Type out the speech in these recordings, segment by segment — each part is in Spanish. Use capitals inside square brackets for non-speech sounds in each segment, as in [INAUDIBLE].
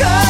go.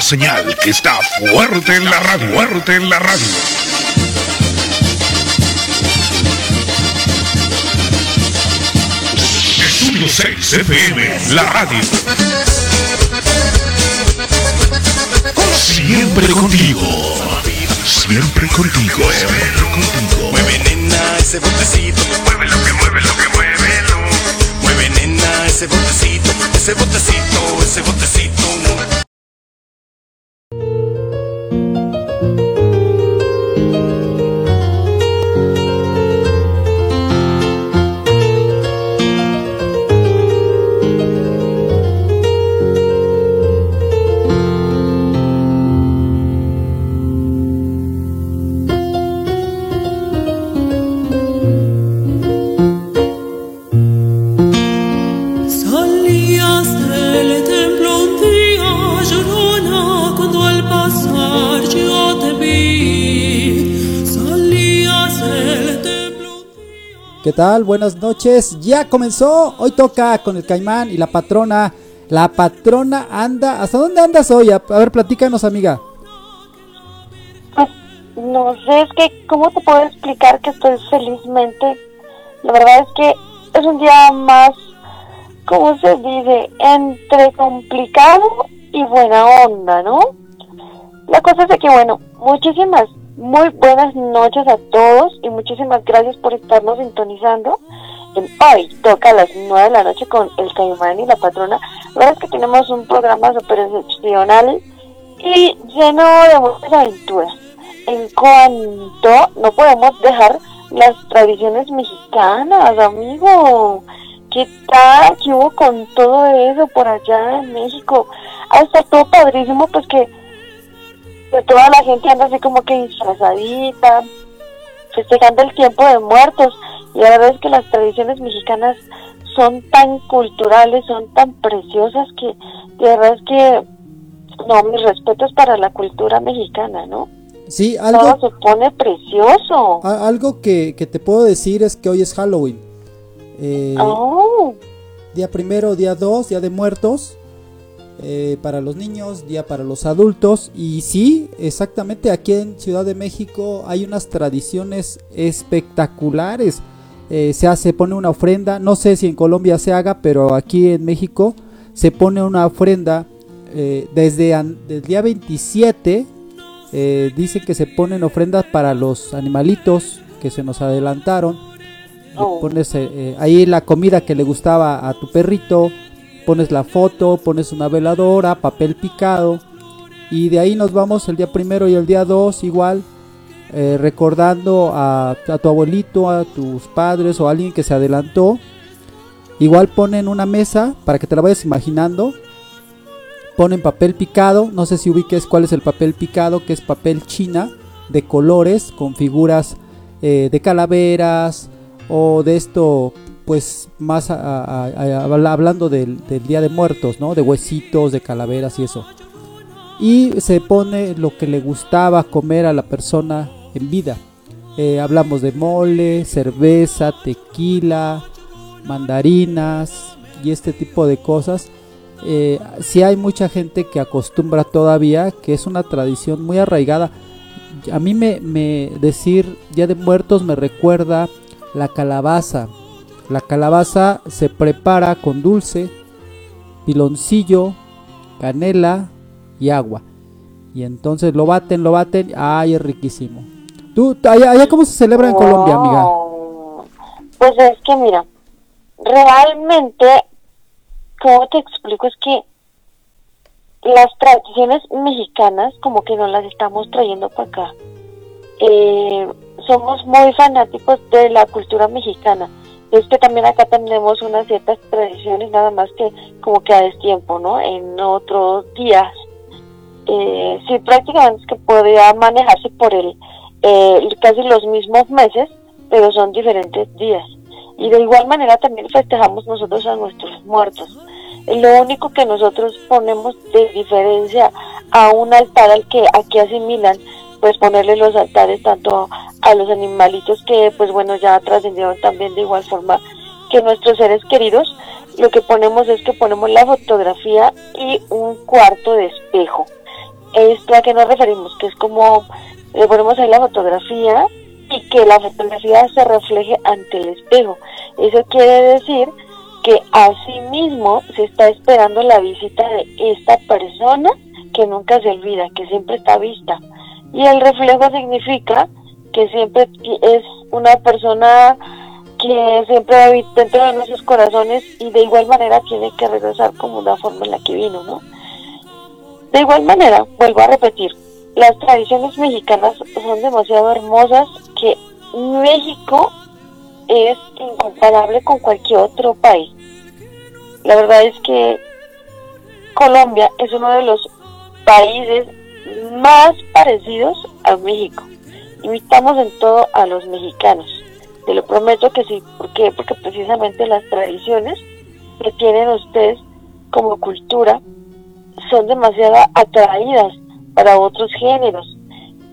señal que está fuerte en la radio, fuerte en la radio. Estudio 6 FM, la radio. Siempre contigo. Siempre contigo. Siempre contigo. Mueve nena ese botecito. Mueve lo que mueve lo que mueve. Mueve nena ese botecito. Ese botecito, ese botecito. Buenas noches. Ya comenzó. Hoy toca con el caimán y la patrona. La patrona anda. ¿Hasta dónde andas hoy? A, ver, platícanos, amiga. Pues, no sé, es que, ¿cómo te puedo explicar que estoy felizmente? La verdad es que es un día más, ¿cómo se dice? Entre complicado y buena onda, ¿no? La cosa es que, bueno, muchísimas muy buenas noches a todos y muchísimas gracias por estarnos sintonizando. Hoy toca a las 9 de la noche con el Caimán y la patrona. La verdad es que tenemos un programa súper excepcional y lleno de muchas aventuras. En cuanto no podemos dejar las tradiciones mexicanas, amigo. ¿Qué tal? ¿Qué hubo con todo eso por allá en México? Ah, está todo padrísimo, pues que de toda la gente anda así como que disfrazadita, festejando el tiempo de muertos. Y la verdad es que las tradiciones mexicanas son tan culturales, son tan preciosas que de verdad es que No, mis respetos para la cultura mexicana, ¿no? Sí, Todo algo, se pone precioso. algo que, que te puedo decir es que hoy es Halloween. Eh, Oh, Día primero, día dos, día de muertos. Eh, para los niños, día para los adultos. Y sí, exactamente aquí en Ciudad de México hay unas tradiciones espectaculares. Eh, se hace, pone una ofrenda. No sé si en Colombia se haga, pero aquí en México se pone una ofrenda eh, desde el día 27. eh, dice que se ponen ofrendas para los animalitos que se nos adelantaron. Oh. pones eh, ahí la comida que le gustaba a tu perrito, pones la foto, pones una veladora, papel picado y de ahí nos vamos el día primero y el día dos igual eh, recordando a, tu abuelito, a tus padres o a alguien que se adelantó. Igual ponen una mesa para que te la vayas imaginando. Ponen papel picado, no sé si ubiques cuál es el papel picado, que es papel china de colores con figuras eh, de calaveras o de esto pues más a- a- a- hablando del, día de muertos, ¿no? De huesitos, de calaveras y eso. Y se pone lo que le gustaba comer a la persona en vida. Eh, hablamos de mole, cerveza, tequila, mandarinas y este tipo de cosas. Eh, sí hay mucha gente que acostumbra todavía, que es una tradición muy arraigada. A mí me, me decir Día de Muertos me recuerda la calabaza. La calabaza se prepara con dulce, piloncillo, canela y agua. Y entonces lo baten, lo baten. ¡Ay, es riquísimo! ¿Tú, allá, allá cómo se celebra en Colombia, amiga? Pues es que mira, realmente, ¿cómo te explico? Es que las tradiciones mexicanas como que no las estamos trayendo para acá. Eh, somos muy fanáticos de la cultura mexicana. Es que también acá tenemos unas ciertas tradiciones, nada más que como que a destiempo, ¿no? En otros días. Eh, sí, prácticamente es que podría manejarse por el eh, casi los mismos meses, pero son diferentes días. Y de igual manera también festejamos nosotros a nuestros muertos. Lo único que nosotros ponemos de diferencia a un altar al que aquí asimilan, pues ponerle los altares tanto a los animalitos que pues bueno ya trascendieron también de igual forma que nuestros seres queridos, lo que ponemos es que ponemos la fotografía y un cuarto de espejo. Esto a qué nos referimos, que es como le ponemos ahí la fotografía y que la fotografía se refleje ante el espejo. Eso quiere decir que asimismo se está esperando la visita de esta persona que nunca se olvida, que siempre está vista. Y el reflejo significa que siempre es una persona que siempre va dentro de nuestros corazones y de igual manera tiene que regresar como una forma en la que vino, ¿no? De igual manera, vuelvo a repetir, las tradiciones mexicanas son demasiado hermosas que México es incomparable con cualquier otro país. La verdad es que Colombia es uno de los países más parecidos a México. Imitamos en todo a los mexicanos. Te lo prometo que sí. ¿Por qué? Porque precisamente las tradiciones que tienen ustedes como cultura son demasiado atraídas para otros géneros.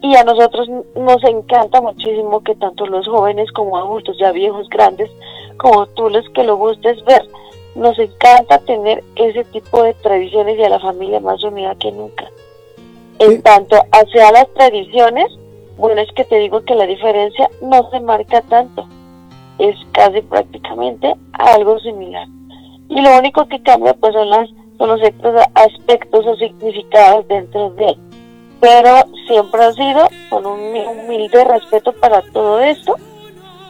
Y a nosotros nos encanta muchísimo que tanto los jóvenes como adultos, ya viejos, grandes, como tú los que lo gustes ver, nos encanta tener ese tipo de tradiciones y a la familia más unida que nunca. En tanto hacia las tradiciones, bueno, es que te digo que la diferencia no se marca tanto, es casi prácticamente algo similar. Y lo único que cambia pues son, las, son los aspectos o significados dentro de él. Pero siempre ha sido con un humilde respeto para todo esto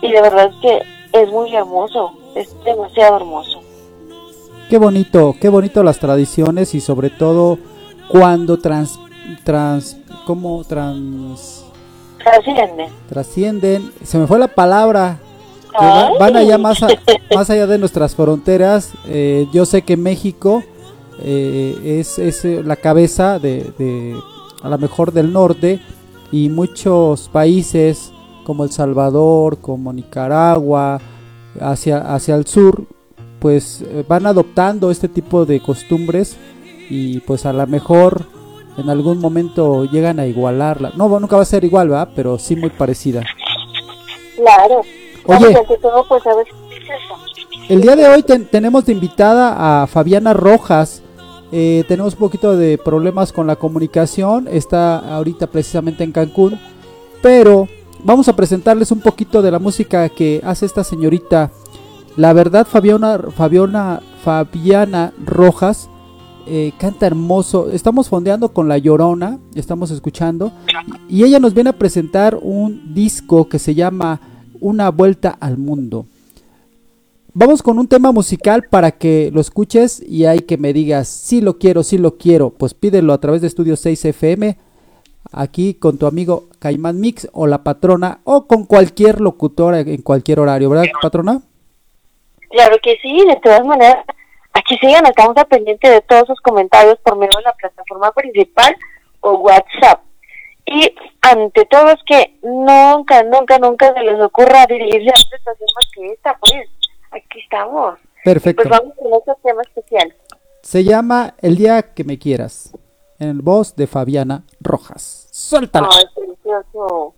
y de verdad es que es muy hermoso, es demasiado hermoso. Qué bonito, qué bonito las tradiciones y sobre todo cuando trans, trans, como trans, Trasciende. trascienden. Se me fue la palabra. que va- Ay. van allá más, a- más allá de nuestras fronteras. Eh, yo sé que México eh, es, es, eh, la cabeza de, de, a lo mejor del norte y muchos países como El Salvador, como Nicaragua, hacia, hacia el sur, pues van adoptando este tipo de costumbres y pues a lo mejor en algún momento llegan a igualarla. No, nunca va a ser igual, ¿verdad? Pero sí muy parecida. Claro. Oye. Todo, pues a ver qué es eso. El día de hoy ten- tenemos de invitada a Fabiana Rojas. Eh, tenemos un poquito de problemas con la comunicación. Está ahorita precisamente en Cancún. Pero vamos a presentarles un poquito de la música que hace esta señorita. La verdad, Fabiana, Fabiana, Fabiana Rojas eh, canta hermoso. Estamos fondeando con La Llorona. Estamos escuchando. Y ella nos viene a presentar un disco que se llama Una Vuelta al Mundo. Vamos con un tema musical para que lo escuches y hay que me digas si lo quiero, si lo quiero. Pues pídelo a través de Estudio 6 FM, aquí con tu amigo Caimán Mix o la patrona o con cualquier locutora en cualquier horario, ¿verdad, patrona? Claro que sí, de todas maneras, aquí sigan, estamos al pendiente de todos sus comentarios por medio de la plataforma principal o WhatsApp. Y ante todo es que nunca, nunca, nunca se les ocurra dirigirse a otra estación más que esta, pues. Aquí estamos. Perfecto. Pues vamos con otro tema especial. Se llama El día que me quieras, en el voz de Fabiana Rojas. Suéltala. Ay, precioso.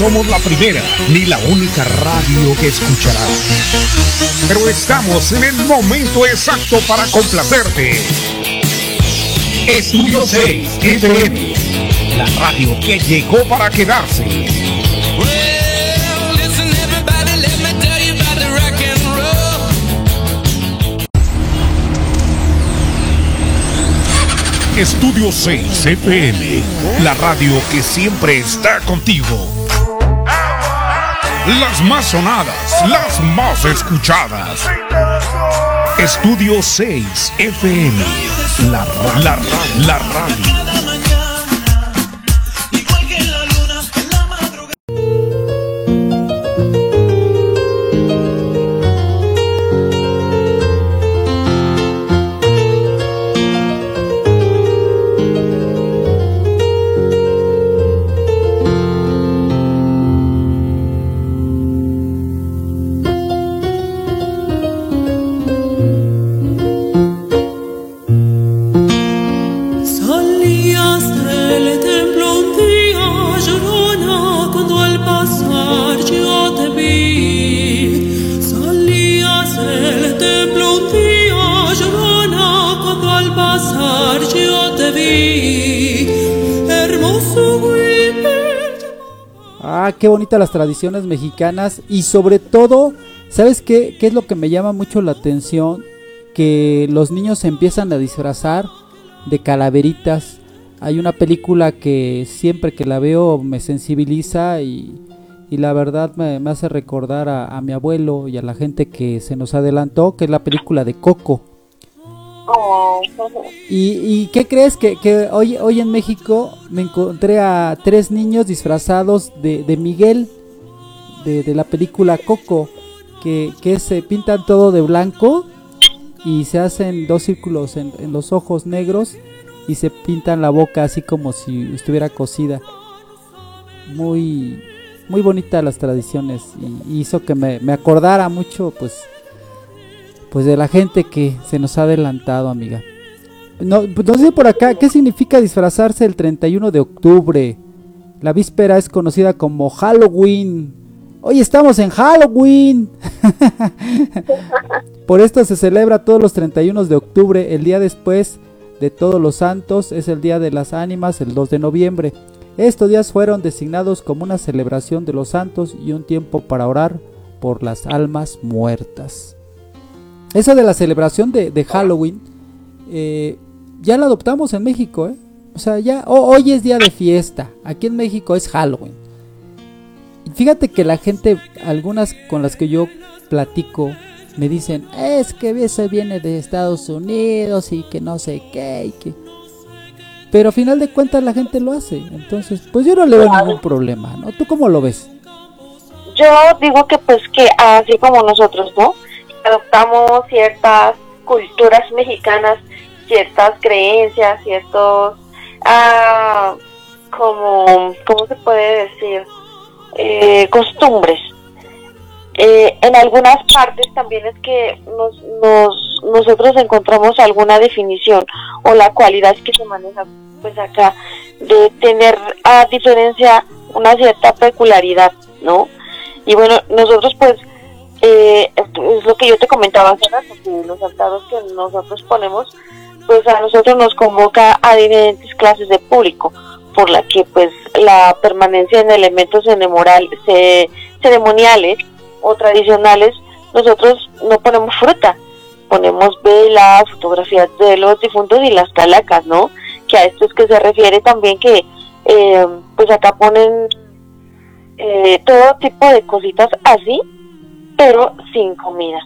Somos la primera ni la única radio que escucharás. Pero estamos en el momento exacto para complacerte. Estudio 6 FM, la radio que llegó para quedarse. Estudio 6 FM, la radio que siempre está contigo. Las más sonadas, las más escuchadas. Estudio 6 FM, la, la, la radio. Ah, qué bonitas las tradiciones mexicanas y sobre todo, ¿sabes qué? ¿Qué es lo que me llama mucho la atención? Que los niños se empiezan a disfrazar de calaveritas. Hay una película que siempre que la veo me sensibiliza y, y la verdad me, hace recordar a, a mi abuelo y a la gente que se nos adelantó, que es la película de Coco. ¿Y, y qué crees? Que, hoy, hoy en México me encontré a tres niños disfrazados de, Miguel, de, la película Coco, que, se pintan todo de blanco y se hacen dos círculos en, los ojos negros y se pintan la boca así como si estuviera cosida. Muy, muy bonita las tradiciones y, y hizo que me, me acordara mucho pues pues de la gente que se nos ha adelantado, amiga. No, pues, no sé por acá, ¿qué significa disfrazarse el 31 de octubre? La víspera es conocida como Halloween. Hoy estamos en Halloween. [LAUGHS] por esto se celebra todos los 31 de octubre. El día después de todos los santos es el día de las ánimas, el 2 de noviembre. Estos días fueron designados como una celebración de los santos y un tiempo para orar por las almas muertas. Eso de la celebración de, de Halloween, eh, ya la adoptamos en México, ¿eh? O sea, ya ho- hoy es día de fiesta. Aquí en México es Halloween. Fíjate que la gente, algunas con las que yo platico, me dicen, es que eso viene de Estados Unidos y que no sé qué y que... Pero a final de cuentas la gente lo hace. Entonces, pues yo no le veo ningún problema, ¿no? ¿Tú cómo lo ves? Yo digo que pues que así como nosotros, ¿no? Adoptamos ciertas culturas mexicanas, ciertas creencias, ciertos, ah, como, ¿cómo se puede decir? Eh, costumbres. Eh, en algunas partes también es que nos, nos, nosotros encontramos alguna definición o la cualidad que se maneja pues acá de tener a diferencia una cierta peculiaridad, ¿no? Y bueno, nosotros pues, eh, es lo que yo te comentaba hace rato, que los altares que nosotros ponemos, pues a nosotros nos convoca a diferentes clases de público, por la que pues la permanencia en elementos ceremoniales o tradicionales, nosotros no ponemos fruta, ponemos velas, fotografías de los difuntos y las calacas, ¿no? Que a esto es que se refiere también que, eh, pues acá ponen eh, todo tipo de cositas así, pero sin comida.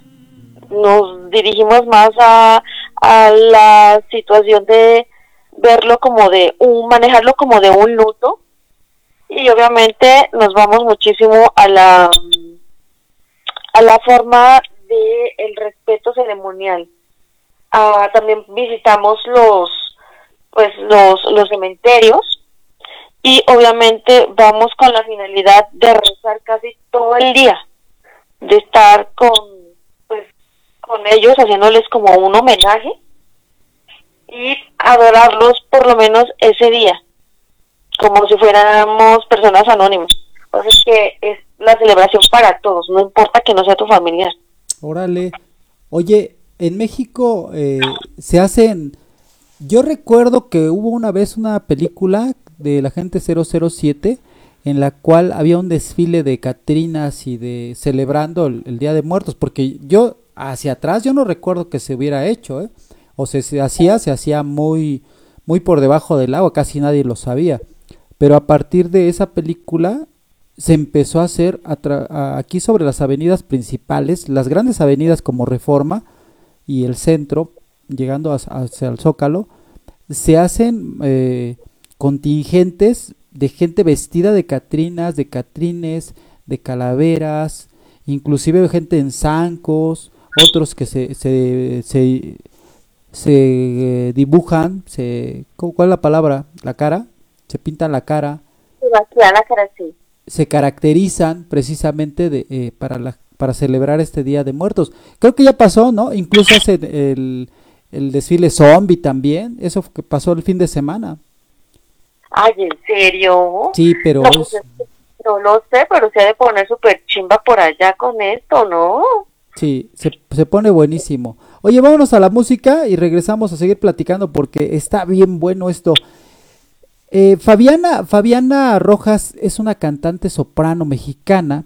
nos dirigimos más a, a la situación de verlo como de un, manejarlo como de un luto y obviamente nos vamos muchísimo a la a la forma de el respeto ceremonial. Ah, también visitamos los pues los, los cementerios y obviamente vamos con la finalidad de rezar casi todo el día, de estar con pues con ellos haciéndoles como un homenaje y adorarlos por lo menos ese día, como si fuéramos personas anónimas. Entonces que es la celebración para todos, no importa que no sea tu familiar. Órale. Oye, en México eh, se hacen... Yo recuerdo que hubo una vez una película de la gente 007 en la cual había un desfile de Catrinas y de celebrando el, Día de Muertos, porque yo hacia atrás yo no recuerdo que se hubiera hecho, ¿eh? o se, hacía, se hacía muy, muy por debajo del agua, casi nadie lo sabía. Pero a partir de esa película se empezó a hacer aquí sobre las avenidas principales, las grandes avenidas como Reforma y el centro, llegando hacia el Zócalo, se hacen eh, contingentes de gente vestida de catrinas, de catrines, de calaveras, inclusive gente en zancos, otros que se, se, se, se eh, dibujan, se, ¿cuál es la palabra? La cara, se pintan la cara. la cara, sí. Se caracterizan precisamente de, eh, para, la, para celebrar este Día de Muertos. Creo que ya pasó, ¿no? Incluso hace el, el desfile zombie también, eso que pasó el fin de semana. Ay, ¿en serio? Sí, pero... No, pues, no lo sé, pero se ha de poner súper chimba por allá con esto, ¿no? Sí, se, se pone buenísimo. Oye, vámonos a la música y regresamos a seguir platicando porque está bien bueno esto. Eh, Fabiana, Fabiana Rojas es una cantante soprano mexicana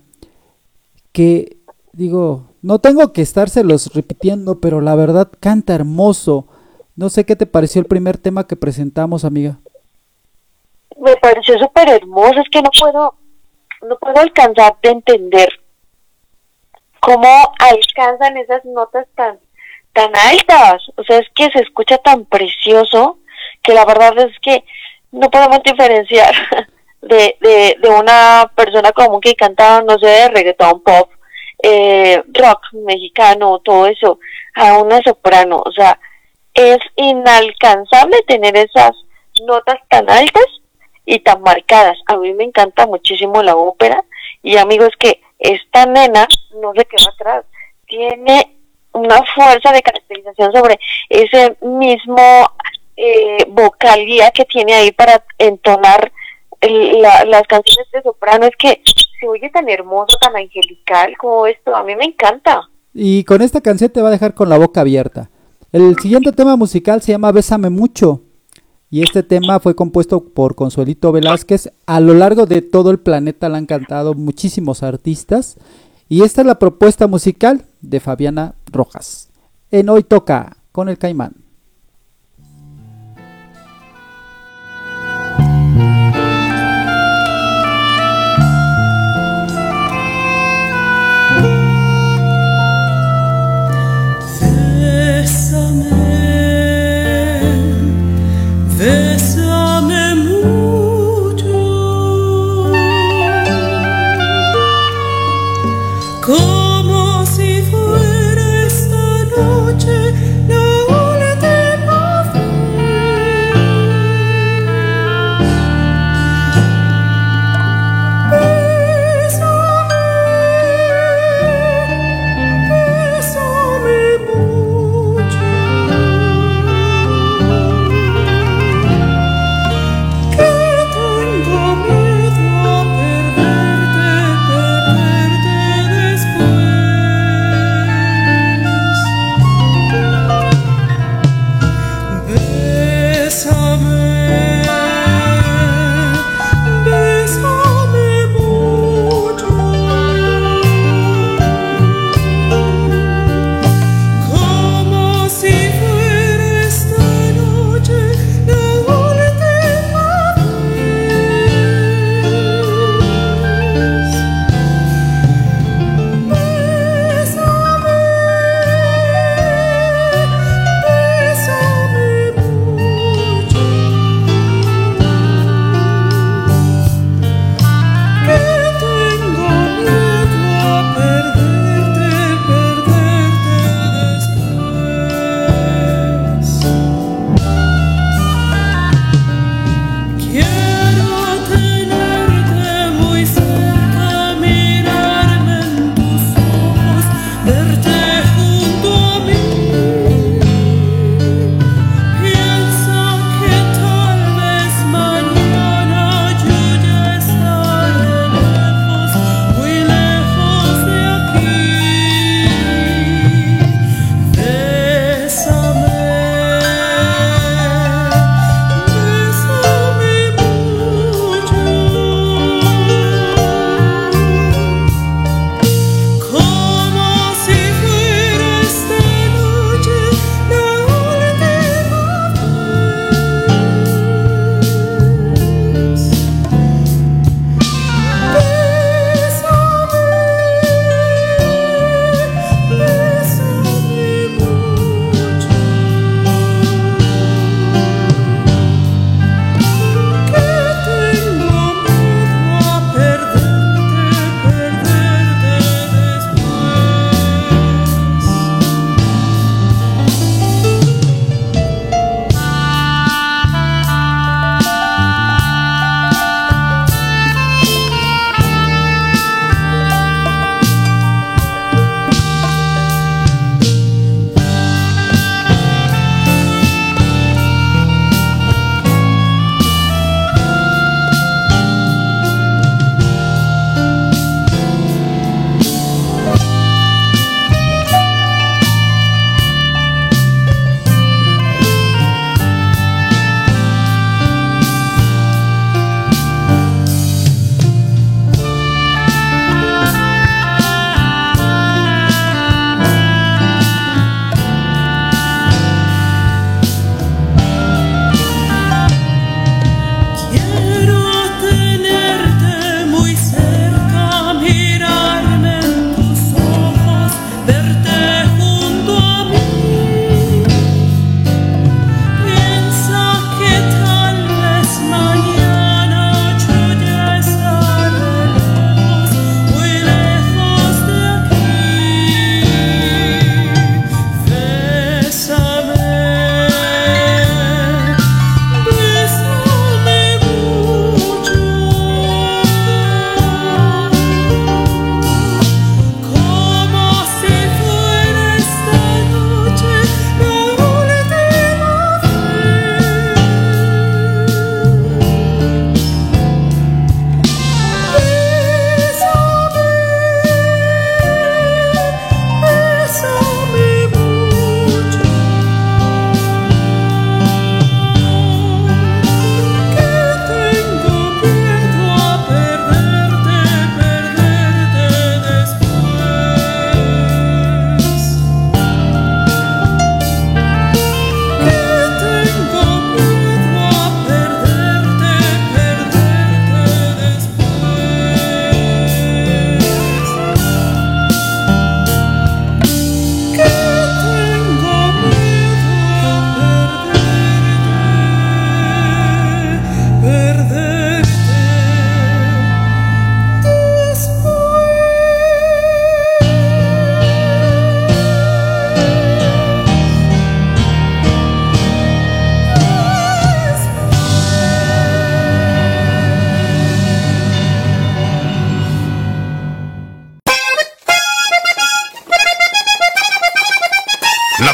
que, digo, no tengo que estárselos repitiendo, pero la verdad canta hermoso. No sé qué te pareció el primer tema que presentamos, amiga. Me pareció súper hermoso, es que no puedo, no puedo alcanzar de entender cómo alcanzan esas notas tan, tan altas. O sea, es que se escucha tan precioso que la verdad es que no podemos diferenciar [LAUGHS] de, de, de una persona común que canta, no sé, de reggaetón pop, eh, rock mexicano, todo eso, a una soprano. O sea, es inalcanzable tener esas notas tan altas y tan marcadas. A mí me encanta muchísimo la ópera y amigos que esta nena no se queda atrás, tiene una fuerza de caracterización sobre ese mismo eh, vocalía que tiene ahí para entonar el, la, las canciones de soprano, es que se oye tan hermoso, tan angelical como esto, a mí me encanta. Y con esta canción te va a dejar con la boca abierta. El siguiente tema musical se llama Bésame mucho. Y este tema fue compuesto por Consuelito Velázquez. A lo largo de todo el planeta le han cantado muchísimos artistas. Y esta es la propuesta musical de Fabiana Rojas. En Hoy Toca con el Caimán.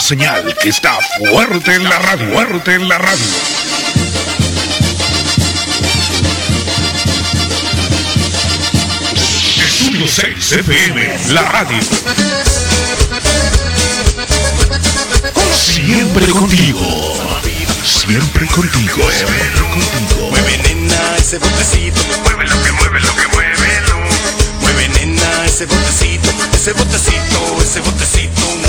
Señal que está fuerte en la radio, fuerte en la radio. Estudio 6 FM, la radio. Siempre contigo. Siempre contigo. Siempre contigo. Mueve nena ese botecito, mueve lo que mueve lo que mueve lo. Mueve nena ese botecito, ese botecito, ese botecito.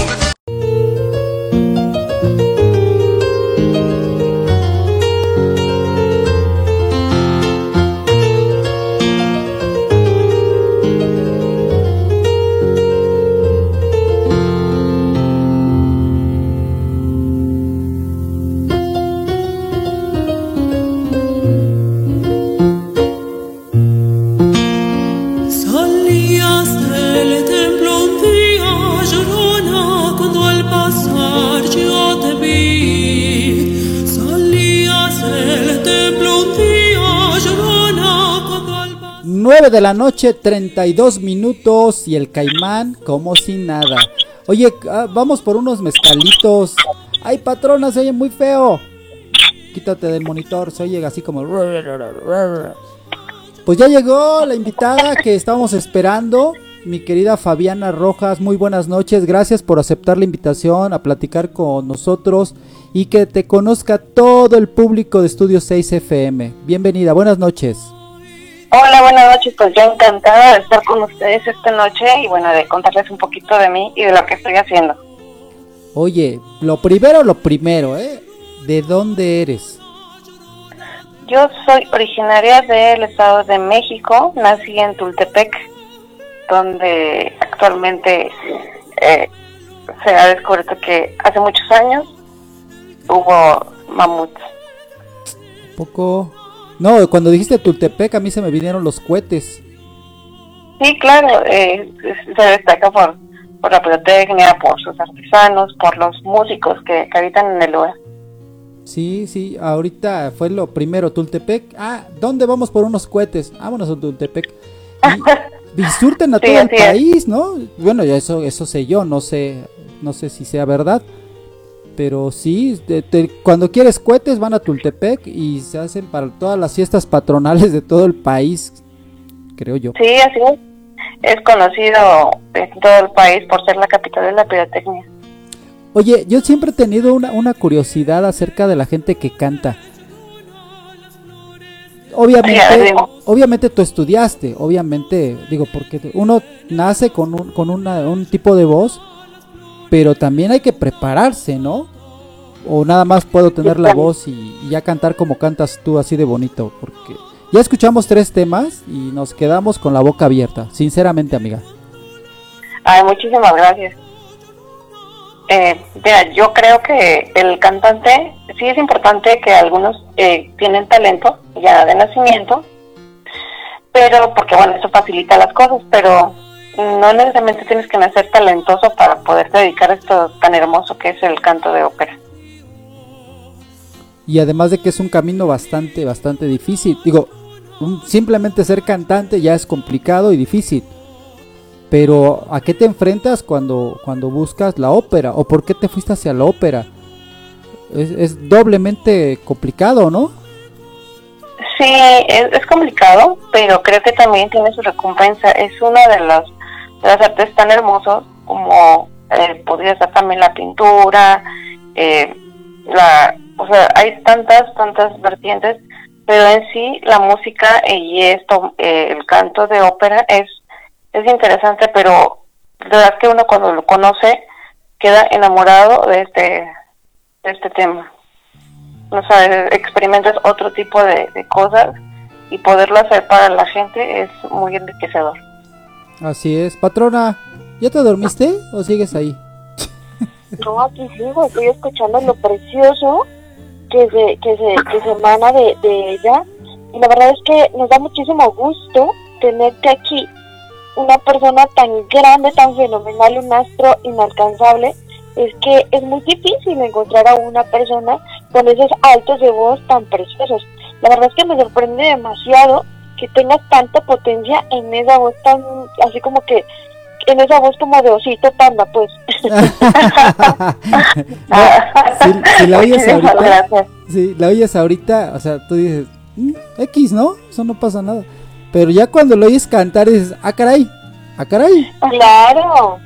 De la noche, 32 minutos y el caimán como si nada. Oye, ah, vamos por unos mezcalitos. Ay, patrona, se oye muy feo. Quítate del monitor, se oye así como... Pues ya llegó la invitada que estábamos esperando, mi querida Fabiana Rojas. Muy buenas noches, gracias por aceptar la invitación a platicar con nosotros y que te conozca todo el público de Estudio 6 FM. Bienvenida, buenas noches. Hola, buenas noches. Pues yo encantada de estar con ustedes esta noche y bueno, de contarles un poquito de mí y de lo que estoy haciendo. Oye, lo primero, lo primero, ¿eh? ¿De dónde eres? Yo soy originaria del Estado de México, nací en Tultepec, donde actualmente eh, se ha descubierto que hace muchos años hubo mamuts. Poco. No, cuando dijiste Tultepec a mí se me vinieron los cohetes. Sí, claro, eh, se destaca por, por la pirotecnia, por sus artesanos, por los músicos que, que habitan en el lugar. Sí, sí, ahorita fue lo primero, Tultepec. Ah, ¿dónde vamos por unos cohetes? Vámonos a Tultepec. Y, [LAUGHS] surten a Sí, todo el es. país, ¿no? Bueno, ya eso, eso sé yo, no sé, no sé si sea verdad. Pero sí, te- te- cuando quieres cohetes van a Tultepec y se hacen para todas las fiestas patronales de todo el país, creo yo. Sí, así es. Es conocido en todo el país por ser la capital de la pirotecnia. Oye, yo siempre he tenido una, una curiosidad acerca de la gente que canta. Obviamente, obviamente tú estudiaste, obviamente, digo, porque uno nace con un, con una- un tipo de voz, pero también hay que prepararse, ¿no? O nada más puedo tener la voz y, y ya cantar como cantas tú así de bonito, porque ya escuchamos tres temas y nos quedamos con la boca abierta, sinceramente, amiga. Ay, muchísimas gracias. Eh, mira, yo creo que el cantante, sí es importante que algunos eh, tienen talento ya de nacimiento, pero porque bueno, eso facilita las cosas, pero no necesariamente tienes que nacer talentoso para poder dedicar a esto tan hermoso que es el canto de ópera. Y además de que es un camino bastante, bastante difícil. Digo, simplemente ser cantante ya es complicado y difícil. Pero ¿a qué te enfrentas cuando, cuando buscas la ópera? ¿O por qué te fuiste hacia la ópera? Es, doblemente complicado, ¿no? Sí, es, complicado, pero creo que también tiene su recompensa. Es una de las, de las artes tan hermosos como eh, podría ser también la pintura, eh, la, o sea, hay tantas, tantas vertientes, pero en sí la música y esto, eh, el canto de ópera es, es interesante, pero de verdad que uno cuando lo conoce queda enamorado de este, de este tema no sabes, experimentas otro tipo de, de cosas y poderlo hacer para la gente es muy enriquecedor. Así es. Patrona, ¿ya te dormiste o sigues ahí? No, aquí sigo, estoy escuchando lo precioso que se, que se, que se emana de, de ella. Y la verdad es que nos da muchísimo gusto tenerte aquí, una persona tan grande, tan fenomenal, un astro inalcanzable. Es que es muy difícil encontrar a una persona con esos altos de voz tan preciosos. La verdad es que me sorprende demasiado que tengas tanta potencia en esa voz tan, así como que en esa voz como de osito panda, pues. No, [LAUGHS] si, si la oyes Muchísimas ahorita, gracias. sí, la oyes ahorita, o sea, tú dices, "Mm, X, ¿no? Eso no pasa nada. Pero ya cuando lo oyes cantar dices, ah, caray, ah, caray. Claro,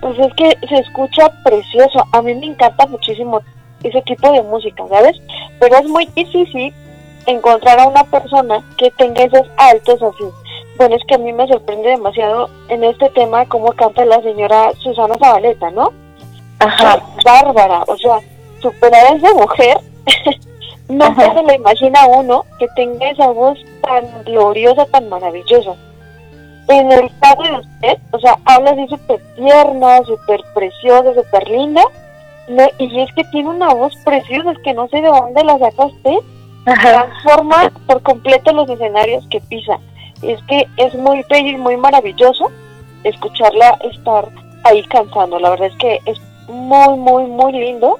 pues es que se escucha precioso. A mí me encanta muchísimo ese tipo de música, ¿sabes? Pero es muy difícil encontrar a una persona que tenga esos altos así. Bueno, es que a mí me sorprende demasiado en este tema cómo canta la señora Susana Zabaleta, ¿no? Ajá. Bárbara, o sea, superar a esa mujer, [LAUGHS] no Ajá. se lo imagina uno que tenga esa voz tan gloriosa, tan maravillosa. En el caso de usted, o sea, habla así súper tierna, súper preciosa, súper linda, no, y es que tiene una voz preciosa, es que no sé de dónde la saca usted, transforma por completo los escenarios que pisa. Es que es muy bello y muy maravilloso escucharla estar ahí cantando. La verdad es que es muy, muy, muy lindo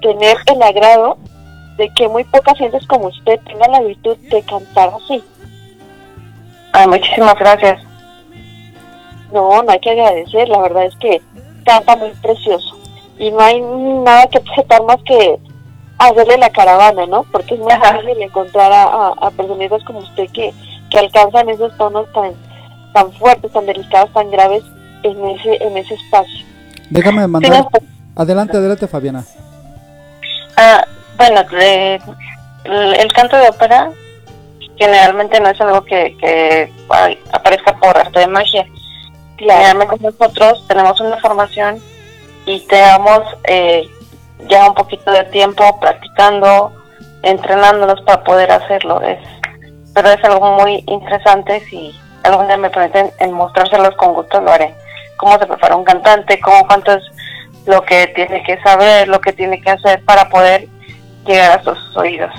tener el agrado de que muy pocas gentes como usted tengan la virtud de cantar así. Ay, muchísimas gracias. No, no hay que agradecer, la verdad es que canta muy precioso. Y no hay nada que objetar más que hacerle la caravana, ¿no? Porque es muy Ajá. difícil encontrar a, a, a personitas como usted que, que alcanzan esos tonos tan, tan fuertes, tan delicados, tan graves en ese, en ese espacio. Déjame mandar. Adelante, adelante, Fabiana. Ah, bueno, el, el canto de ópera generalmente no es algo que, que ay, aparezca por arte de magia. Generalmente nosotros tenemos una formación y tenemos eh, ya un poquito de tiempo practicando, entrenándonos para poder hacerlo. Es, pero es algo muy interesante. Si algún día me permiten en mostrárselos con gusto, lo haré. Cómo se prepara un cantante, cómo cuánto es lo que tiene que saber, lo que tiene que hacer para poder llegar a sus oídos.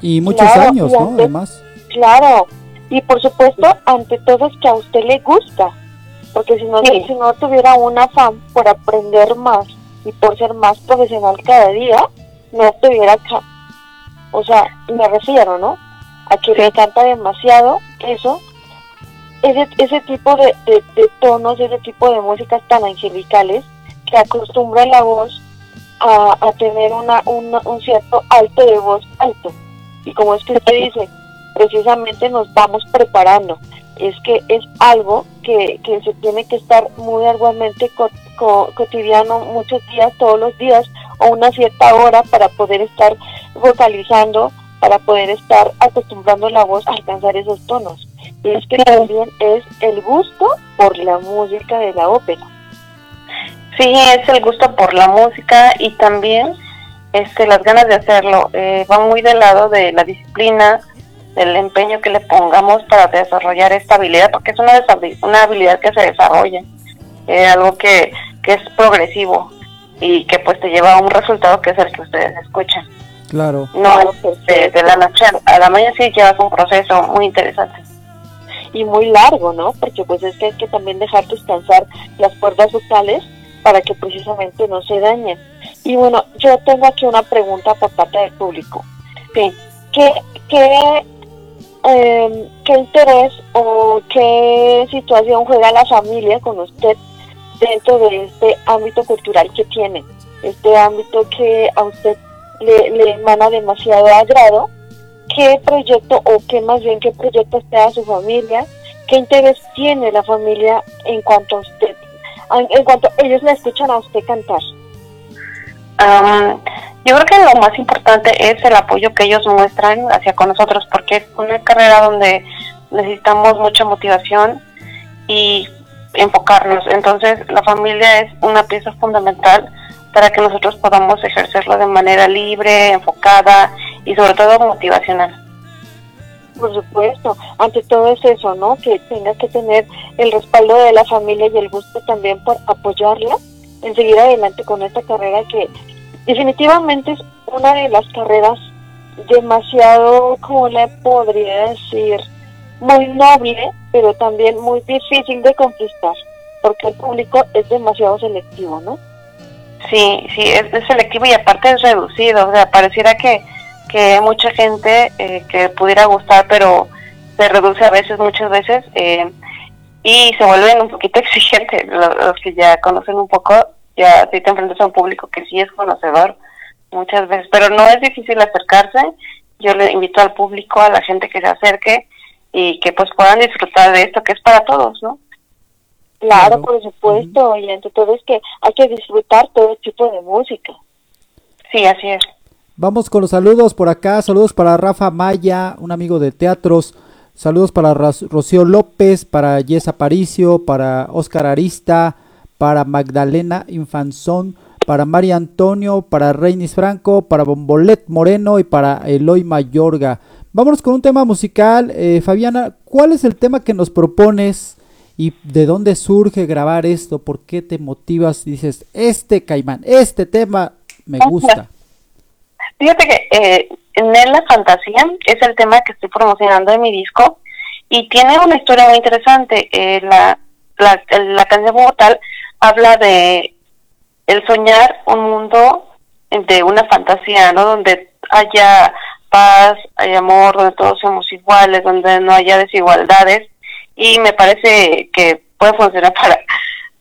Y muchos Claro, años, y ¿no? Además. Claro, y por supuesto, ante todo es que a usted le gusta, porque si no, Sí. si no tuviera un afán por aprender más y por ser más profesional cada día, no estuviera acá. O sea, me refiero, ¿no? A que le encanta demasiado eso, ese, ese tipo de, de, tonos, ese tipo de músicas tan angelicales que acostumbra la voz a, a tener una, una- un cierto alto de voz alto. Y como es que usted dice, precisamente nos vamos preparando. Es que es algo que, que se tiene que estar muy arduamente co- co- cotidiano, muchos días, todos los días, o una cierta hora para poder estar vocalizando, para poder estar acostumbrando la voz a alcanzar esos tonos. Y es que también es el gusto por la música de la ópera. Sí, es el gusto por la música y también este, las ganas de hacerlo. Eh, va muy del lado de la disciplina, del empeño que le pongamos para desarrollar esta habilidad, porque es una, una habilidad que se desarrolla, eh, algo que, que es progresivo y que pues te lleva a un resultado que es el que ustedes escuchan. Claro. No de, de la noche a la mañana, sí llevas un proceso muy interesante. y muy largo, ¿no? Porque pues es que hay que también dejar descansar las cuerdas vocales para que precisamente no se dañen. Y bueno, yo tengo aquí una pregunta por parte del público. ¿Qué, qué, em, qué interés o qué situación juega la familia con usted dentro de este ámbito cultural que tiene? Este ámbito que a usted le, le emana demasiado agrado qué proyecto o qué más bien qué proyecto está su familia, qué interés tiene la familia en cuanto a usted, en, cuanto ellos la escuchan a usted cantar. Am, yo creo que lo más importante es el apoyo que ellos muestran hacia con nosotros, porque es una carrera donde necesitamos mucha motivación y enfocarnos. Entonces, la familia es una pieza fundamental para que nosotros podamos ejercerlo de manera libre, enfocada y sobre todo motivacional. Por supuesto, ante todo es eso, ¿no? Que tenga que tener el respaldo de la familia y el gusto también por apoyarla en seguir adelante con esta carrera que definitivamente es una de las carreras demasiado, como le podría decir, muy noble, pero también muy difícil de conquistar, porque el público es demasiado selectivo, ¿no? Sí, sí, es, es selectivo y aparte es reducido. O sea, pareciera que, que mucha gente eh, que pudiera gustar, pero se reduce a veces, muchas veces. eh, y se vuelven un poquito [LAUGHS] exigentes. Los, que ya conocen un poco, ya si te enfrentas a un público que sí es conocedor muchas veces, pero no es difícil acercarse. Yo le invito al público, a la gente que se acerque y que pues puedan disfrutar de esto que es para todos, ¿no? Claro, por supuesto, y entre todo es que hay que disfrutar todo tipo de música. Sí, así es. Vamos con los saludos por acá. Saludos para Rafa Maya, un amigo de teatros. Saludos para Rocío López, para Jess Aparicio, para Oscar Arista, para Magdalena Infanzón, para María Antonio, para Reinis Franco, para Bombolet Moreno y para Eloy Mayorga. Vámonos con un tema musical. Eh, Fabiana, ¿cuál es el tema que nos propones y de dónde surge grabar esto? ¿Por qué te motivas? Dices, este caimán, este tema me gusta. Fíjate que eh, en él la fantasía es el tema que estoy promocionando en mi disco y tiene una historia muy interesante. Eh, la, la, la canción como tal habla de el soñar un mundo de una fantasía, ¿no? Donde haya paz, hay amor, donde todos somos iguales, donde no haya desigualdades y me parece que puede funcionar [LAUGHS] para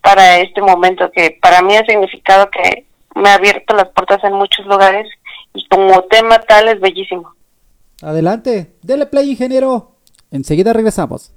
para este momento que para mí ha significado que me ha abierto las puertas en muchos lugares y como tema tal es bellísimo. Adelante, dele play, ingeniero. Enseguida regresamos.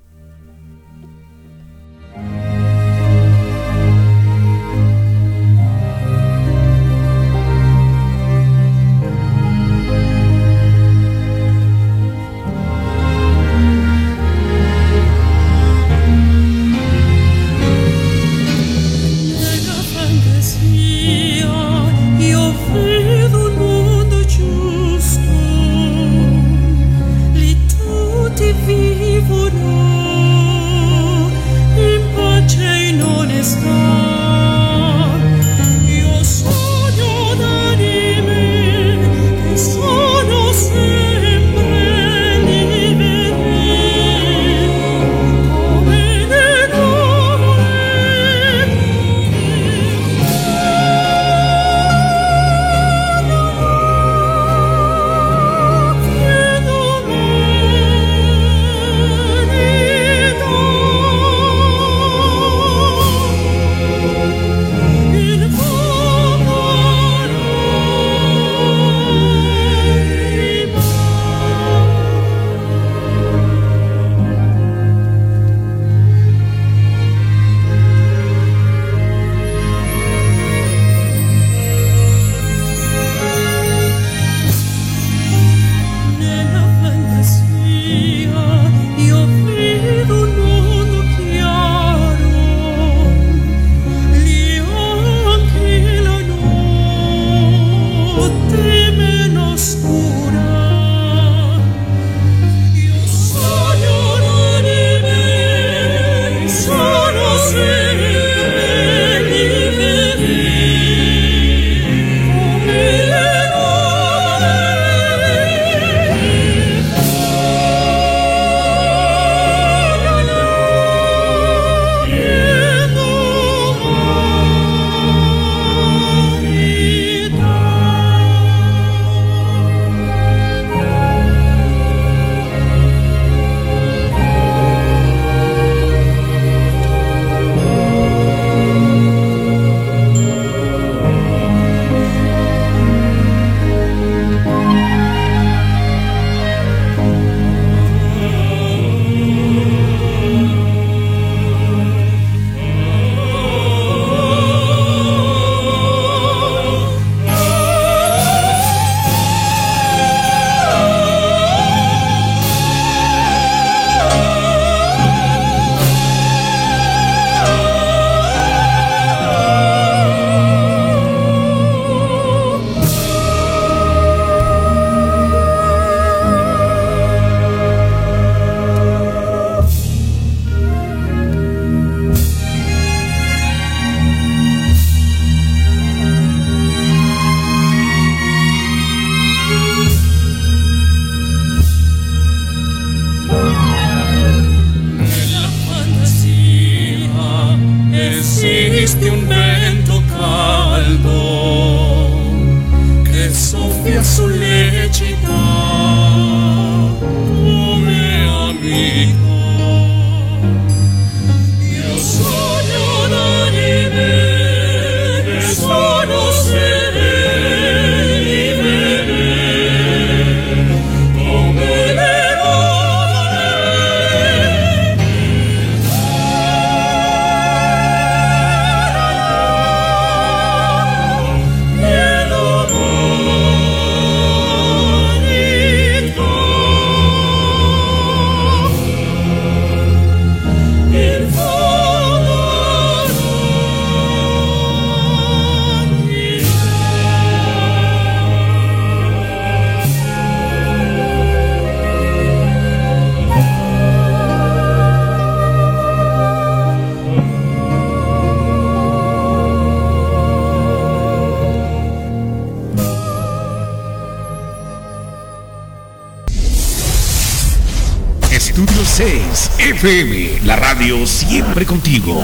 FM, la radio siempre contigo.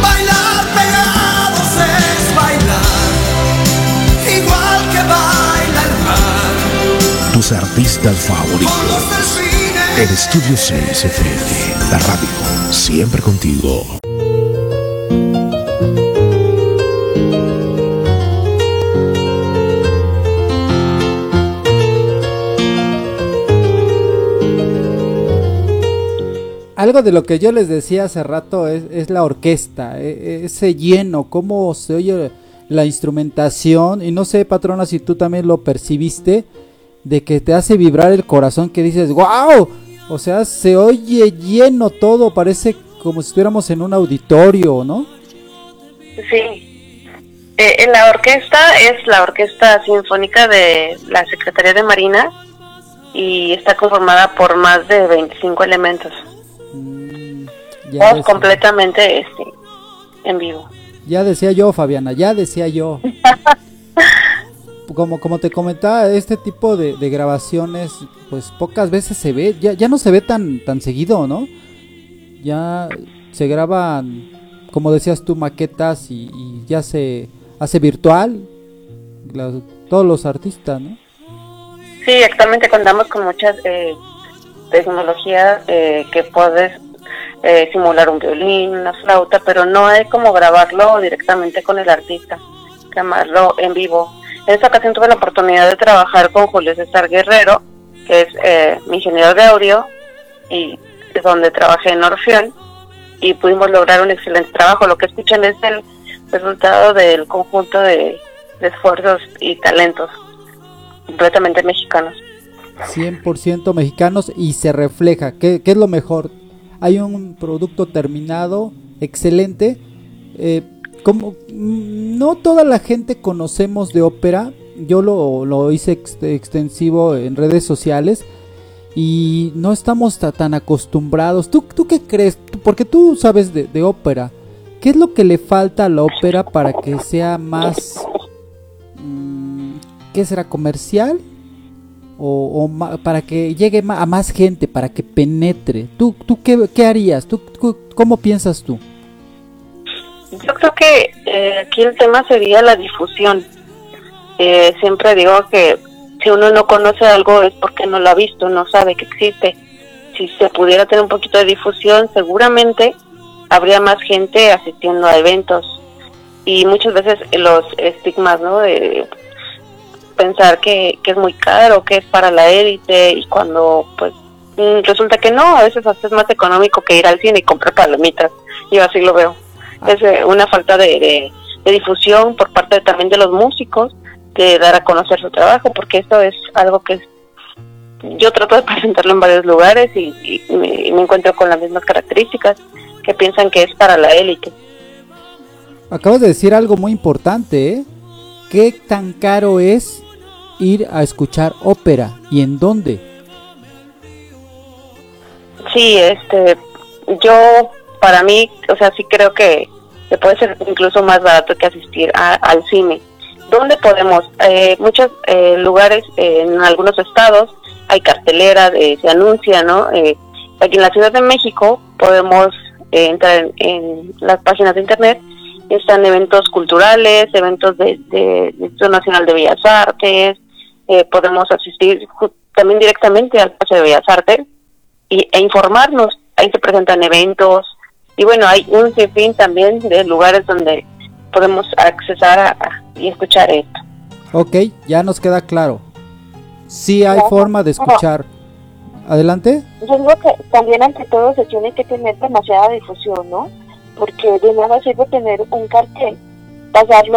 Bailar pegados es bailar, igual que baila el mar. Tus artistas favoritos. En Estudio 6 FM, la radio siempre contigo. Algo de lo que yo les decía hace rato es, es la orquesta, e- e- ese lleno, cómo se oye la instrumentación. Y no sé, patrona, si tú también lo percibiste, de que te hace vibrar el corazón, que dices, wow, o sea, se oye lleno todo, parece como si estuviéramos en un auditorio, ¿no? Sí. Eh, la orquesta es la Orquesta Sinfónica de la Secretaría de Marina y está conformada por más de 25 elementos, ya, completamente este, en vivo. ya decía yo, Fabiana, ya decía yo. [LAUGHS] Como, como te comentaba, este tipo de, de grabaciones, pues pocas veces se ve, ya, ya no se ve tan, tan seguido, ¿no? Ya se graban, como decías tú, maquetas y, y ya se hace virtual todos los artistas, ¿no? Sí, actualmente contamos con muchas eh, tecnologías eh, que puedes eh, simular un violín, una flauta, pero no hay como grabarlo directamente con el artista, grabarlo en vivo. En esta ocasión tuve la oportunidad de trabajar con Julio César Guerrero, que es eh, mi ingeniero de audio, y es donde trabajé en Orfeón, y pudimos lograr un excelente trabajo. Lo que escuchan es el resultado del conjunto de, de esfuerzos y talentos completamente mexicanos. 100% mexicanos y se refleja. ¿Qué, qué es lo mejor? Hay un producto terminado, excelente. eh, como mm, no toda la gente conocemos de ópera, yo lo, lo hice ex- extensivo en redes sociales y no estamos ta- tan acostumbrados. ¿Tú, ¿Tú qué crees? Porque tú sabes de, de ópera. ¿Qué es lo que le falta a la ópera para que sea más... mm, ¿Qué será? ¿Comercial? O, para que llegue a más gente, para que penetre. ¿Tú, tú qué, qué harías? ¿Tú, tú- ¿Cómo piensas tú? Yo creo que eh, aquí el tema sería la difusión. Eh, siempre digo que si uno no conoce algo es porque no lo ha visto, no sabe que existe. Si se pudiera tener un poquito de difusión, seguramente habría más gente asistiendo a eventos. Y muchas veces los estigmas, ¿no? De pensar que, que es muy caro, que es para la élite, y cuando pues mm, resulta que no, a veces hasta es más económico que ir al cine y comprar palomitas. Yo así lo veo es eh, una falta de, de- de difusión por parte también de los músicos de dar a conocer su trabajo porque esto es algo que es- yo trato de presentarlo en varios lugares y, y me, y me encuentro con las mismas características que piensan que es para la élite Acabas de decir algo muy importante, ¿eh? ¿Qué tan caro es ir a escuchar ópera y en dónde? sí este yo para mí o sea sí creo que, que puede ser incluso más barato que asistir a- al cine ¿Dónde podemos? Eh, muchos eh, lugares, eh, en algunos estados, hay cartelera, de, se anuncia, ¿no? Eh, aquí en la Ciudad de México podemos eh, entrar en, en las páginas de internet, están eventos culturales, eventos de, de, del Instituto Nacional de Bellas Artes, eh, podemos asistir también directamente al Paseo de Bellas Artes y, e informarnos. Ahí se presentan eventos y bueno, hay un sinfín también de lugares donde podemos accesar a- a- y escuchar esto. Ok, ya nos queda claro. Sí hay Claro. forma de escuchar. Adelante. Yo digo que también ante todo se tiene que tener demasiada difusión, ¿no? Porque de nada sirve tener un cartel, pasarlo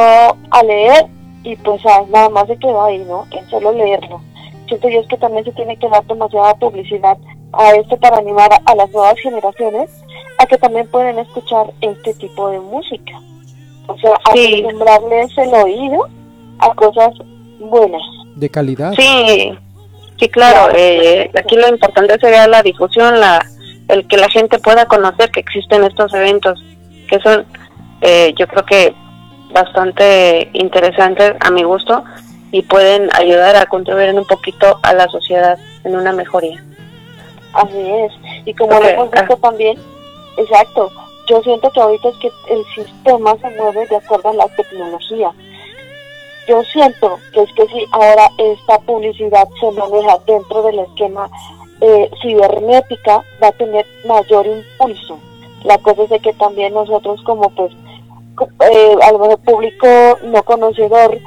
a leer y pues ah, nada más se queda ahí, ¿no? En solo leerlo. Siento yo es que también se tiene que dar demasiada publicidad a esto para animar a las nuevas generaciones a que también pueden escuchar este tipo de música. O sea, Sí. acostumbrarles el oído a cosas buenas. De calidad. Sí, sí, claro. Eh, aquí lo importante sería la difusión, la, el que la gente pueda conocer que existen estos eventos, que son, eh, yo creo que bastante interesantes a mi gusto y pueden ayudar a contribuir un poquito a la sociedad en una mejoría. Así es. Y como lo hemos visto ah. también, exacto, yo siento que ahorita es que el sistema se mueve de acuerdo a la tecnología. Yo siento que es que si ahora esta publicidad se maneja dentro del esquema eh, cibernética, va a tener mayor impulso. La cosa es de que también nosotros como pues eh, a lo mejor público no conocedor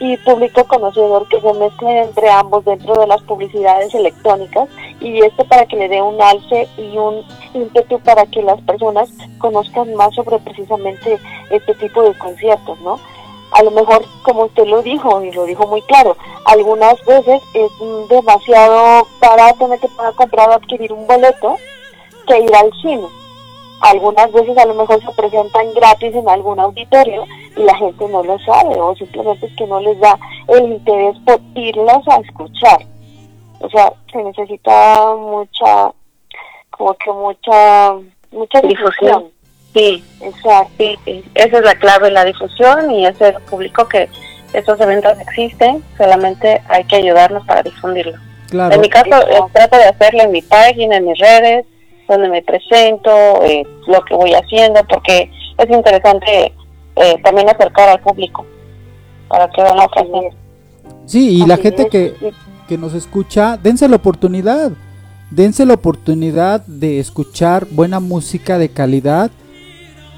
y público conocedor que se mezclen entre ambos dentro de las publicidades electrónicas y esto para que le dé un alce y un ímpetu para que las personas conozcan más sobre precisamente este tipo de conciertos, ¿no? A lo mejor, como usted lo dijo, y lo dijo muy claro, algunas veces es demasiado barato tener que comprar o adquirir un boleto que ir al cine. Algunas veces a lo mejor se presentan gratis en algún auditorio y la gente no lo sabe o simplemente es que no les da el interés por irlas a escuchar. O sea, se necesita mucha, como que mucha, mucha difusión. Difusión. Sí, Exacto. sí, sí. Esa es la clave, la difusión y el público que estos eventos existen, solamente hay que ayudarnos para difundirlo. Claro. En mi caso, trato de hacerlo en mi página, en mis redes, donde me presento, eh, lo que voy haciendo, porque es interesante eh, también acercar al público para que vean lo que hacemos. Sí, y la gente es, que, sí. que nos escucha, dense la oportunidad. Dense la oportunidad de escuchar buena música de calidad,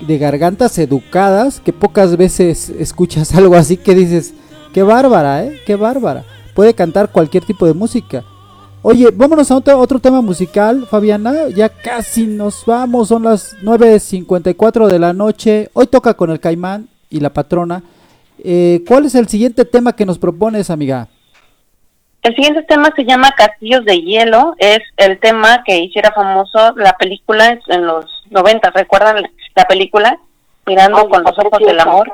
de gargantas educadas, que pocas veces escuchas [LAUGHS] algo así que dices, qué bárbara, ¿eh? Qué bárbara. Puede cantar cualquier tipo de música. Oye, vámonos a otro, otro tema musical, Fabiana. Ya casi nos vamos, son las 9.54 de la noche. Hoy toca con el Caimán y la patrona. Eh, ¿Cuál es el siguiente tema que nos propones, amiga? El siguiente tema se llama Castillos de Hielo, es el tema que hiciera famoso la película en los 90, ¿recuerdan la- la película? Mirando con los ojos del amor.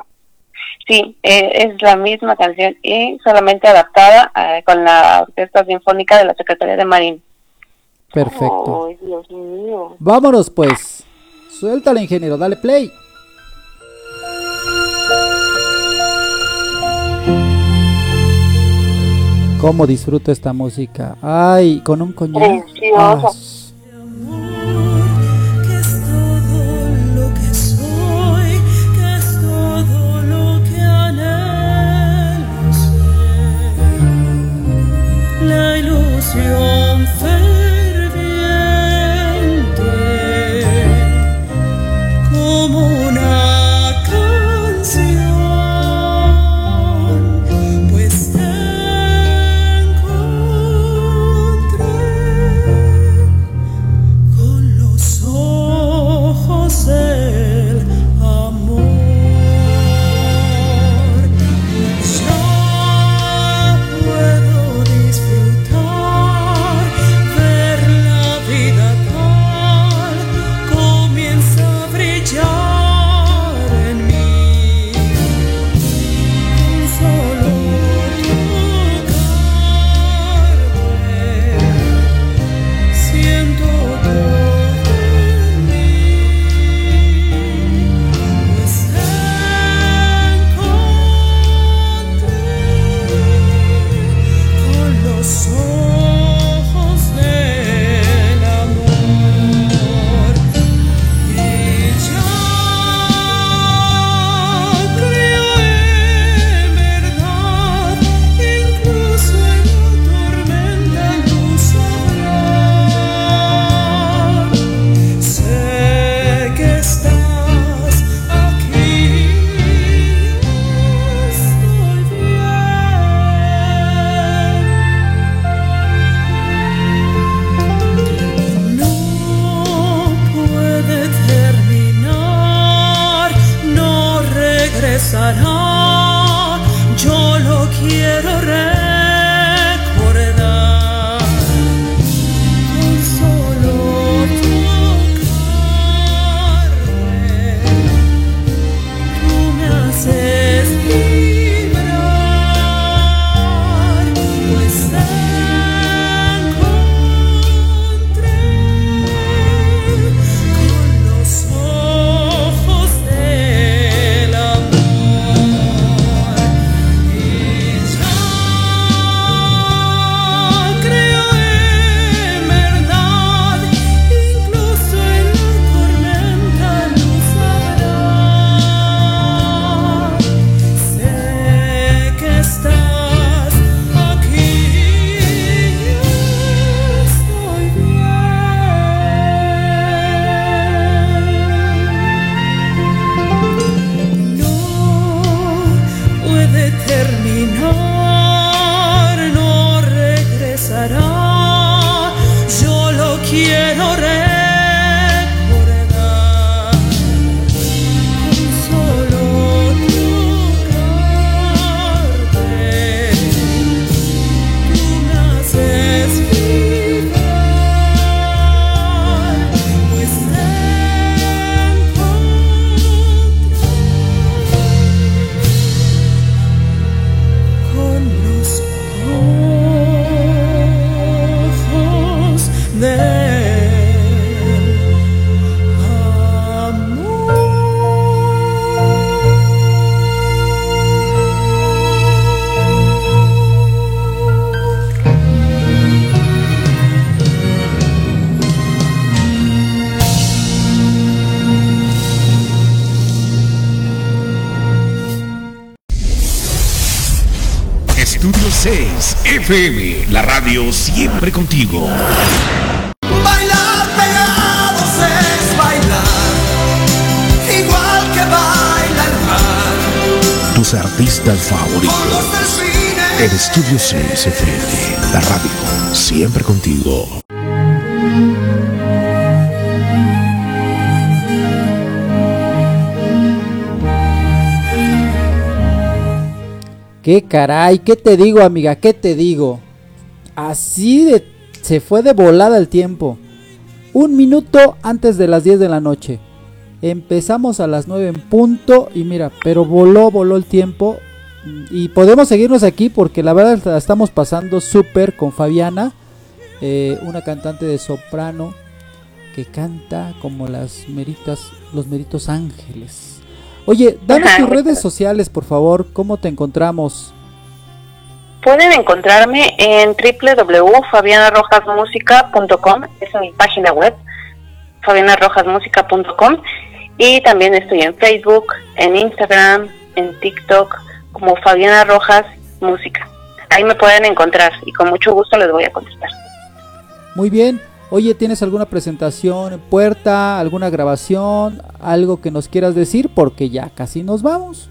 Sí, eh, es la misma canción y solamente adaptada eh, con la Orquesta Sinfónica de la Secretaría de Marina. Perfecto. Ay, Dios mío. Vámonos pues. Suéltale, ingeniero, dale play. ¿Cómo disfruto esta música? Ay, con un coñac. Preciosa. Ah, canción feliz. FM, la radio siempre contigo. Bailar pegados es bailar, igual que baila el mar. Tus artistas favoritos. En Estudio 6 FM, la radio siempre contigo. ¿Qué caray? ¿Qué te digo, amiga? ¿Qué te digo? Así de... Se fue de volada el tiempo. Un minuto antes de las 10 de la noche. Empezamos a las 9 en punto y mira, pero voló, voló el tiempo. Y podemos seguirnos aquí porque la verdad la estamos pasando súper con Fabiana, eh, una cantante de soprano que canta como las meritas, los meritos ángeles. Oye, danos Ajá, tus redes sociales, por favor. ¿Cómo te encontramos? Pueden encontrarme en www.fabianarojasmusica.com, es mi página web, fabianarojasmusica.com, y también estoy en Facebook, en Instagram, en TikTok, como Fabiana Rojas Música. Ahí me pueden encontrar y con mucho gusto les voy a contestar. Muy bien. Oye, ¿tienes alguna presentación en puerta, alguna grabación, algo que nos quieras decir? Porque ya casi nos vamos.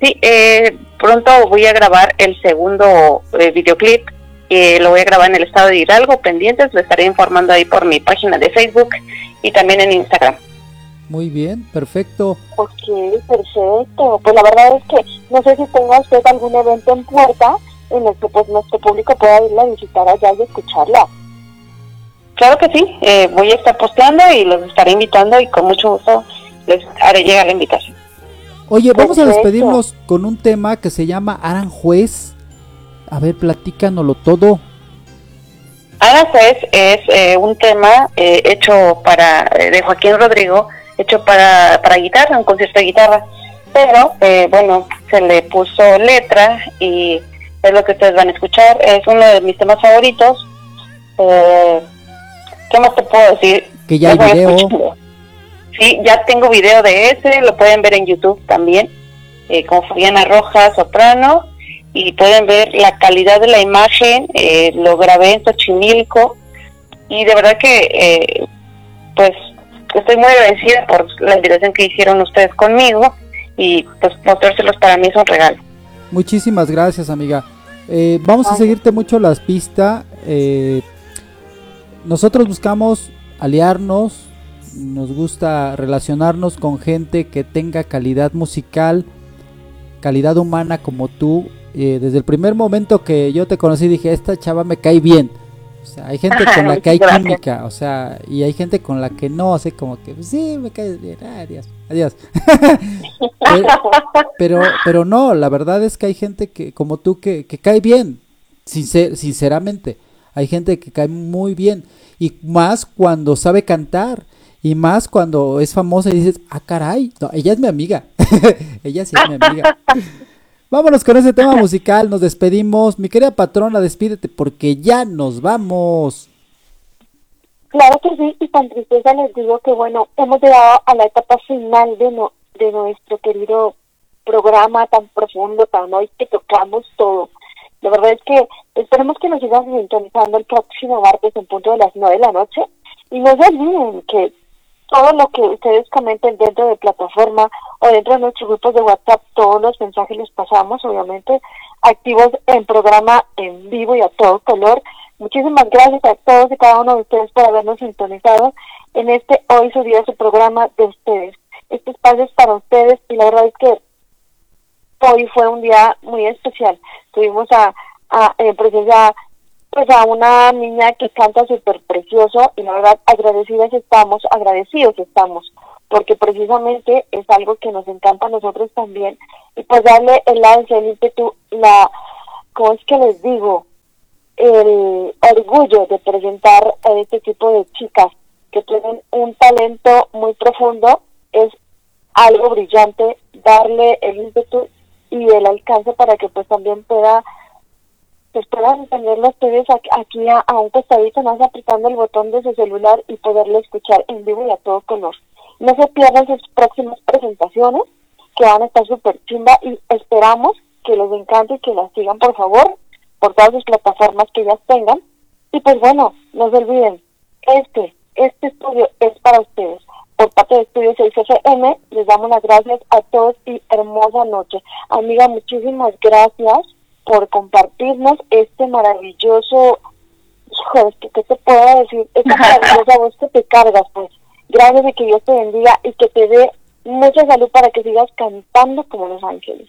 Sí, eh, pronto voy a grabar el segundo eh, videoclip. eh, lo voy a grabar en el estado de Hidalgo, pendientes, lo estaré informando ahí por mi página de Facebook y también en Instagram. Muy bien, perfecto. Ok, perfecto. Pues la verdad es que no sé si tenga usted algún evento en puerta en el que pues nuestro público pueda irla a visitar allá y escucharla. Claro que sí, eh, voy a estar posteando y los estaré invitando y con mucho gusto les haré llegar la invitación. Oye, vamos a despedirnos con un tema que se llama Aranjuez. A ver, platícanoslo todo. Aranjuez es eh, un tema eh, hecho para eh, de Joaquín Rodrigo, hecho para, para guitarra, un concierto de guitarra. Pero, eh, bueno, se le puso letra y es lo que ustedes van a escuchar. Es uno de mis temas favoritos. Eh, ¿Qué más te puedo decir? Que ya hay a video. Sí, ya tengo video de ese, lo pueden ver en YouTube también, eh, con Fabiana Rojas Soprano, y pueden ver la calidad de la imagen, eh, lo grabé en Xochimilco, y de verdad que, eh, pues, estoy muy agradecida por la invitación que hicieron ustedes conmigo, y pues mostrárselos para mí es un regalo. Muchísimas gracias, amiga. Eh, vamos a seguirte mucho las pistas. eh, nosotros buscamos aliarnos, nos gusta relacionarnos con gente que tenga calidad musical, calidad humana como tú. Eh, desde el primer momento que yo te conocí dije, esta chava me cae bien. O sea, hay gente con la [LAUGHS] que hay Gracias. química, o sea, y hay gente con la que no, así como que, "Pues sí, me caes bien, ah, adiós, adiós. [LAUGHS] Pero, pero no, la verdad es que hay gente que, como tú, que, que cae bien, sincer- sinceramente. Hay gente que cae muy bien. Y más cuando sabe cantar. Y más cuando es famosa y dices, ah, caray. No, ella es mi amiga. [LAUGHS] ella sí es mi amiga. [LAUGHS] Vámonos con ese tema musical. Nos despedimos. Mi querida patrona, despídete porque ya nos vamos. Claro que sí, y con tristeza les digo que bueno, hemos llegado a la etapa final de, no- de nuestro querido programa tan profundo, tan hoy que tocamos todo. La verdad es que esperemos que nos sigan sintonizando el próximo martes en punto de las nueve de la noche. Y no se olviden que todo lo que ustedes comenten dentro de plataforma o dentro de nuestros grupos de WhatsApp, todos los mensajes los pasamos, obviamente, activos en programa en vivo y a todo color. Muchísimas gracias a todos y cada uno de ustedes por habernos sintonizado en este hoy su día, su programa de ustedes. Este espacio es para ustedes y la verdad es que hoy fue un día muy especial. Tuvimos a, a pues a una niña que canta súper precioso y la verdad agradecidas estamos, agradecidos estamos, porque precisamente es algo que nos encanta a nosotros también y pues darle el el ímpetu, la, ¿cómo es que les digo? El orgullo de presentar a este tipo de chicas que tienen un talento muy profundo es algo brillante, darle el ímpetu y el alcance para que pues también pueda pues puedan tenerlo ustedes aquí, a, a un costadito más apretando el botón de su celular y poderlo escuchar en vivo y a todo color. No se pierdan sus próximas presentaciones que van a estar súper chimba y esperamos que les encante y que las sigan, por favor, por todas las plataformas que ellas tengan. Y pues bueno, no se olviden, este, este estudio es para ustedes. Por parte de Estudio 6FM, les damos las gracias a todos y hermosa noche. Amiga, muchísimas gracias por compartirnos este maravilloso, hijo, ¿qué te puedo decir? Esta [LAUGHS] maravillosa voz que te cargas, pues. Gracias y que Dios te bendiga y que te dé mucha salud para que sigas cantando como los ángeles.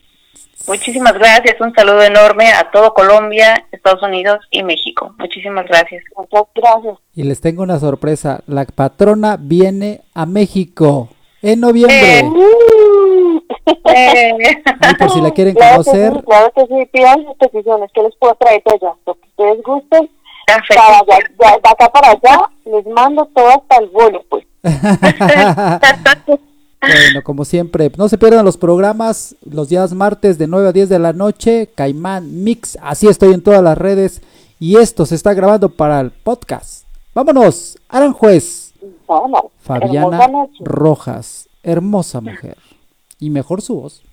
Muchísimas gracias, un saludo enorme a todo Colombia, Estados Unidos y México. Muchísimas gracias. Muchas gracias. Y les tengo una sorpresa. La patrona viene a México en noviembre. Eh, [LAUGHS] Ahí por si la quieren Claro que conocer. sí, claro que sí, pidan sus peticiones, que les puedo traer de allá, lo que ustedes gusten, para allá, de acá para allá, les mando todo hasta el vuelo, pues. [LAUGHS] [LAUGHS] Bueno, como siempre, no se pierdan los programas los días martes de 9 a 10 de la noche, Caimán Mix, así estoy en todas las redes y esto se está grabando para el podcast. Vámonos, Aranjuez, Bueno, Fabiana. Rojas, hermosa mujer y mejor su voz.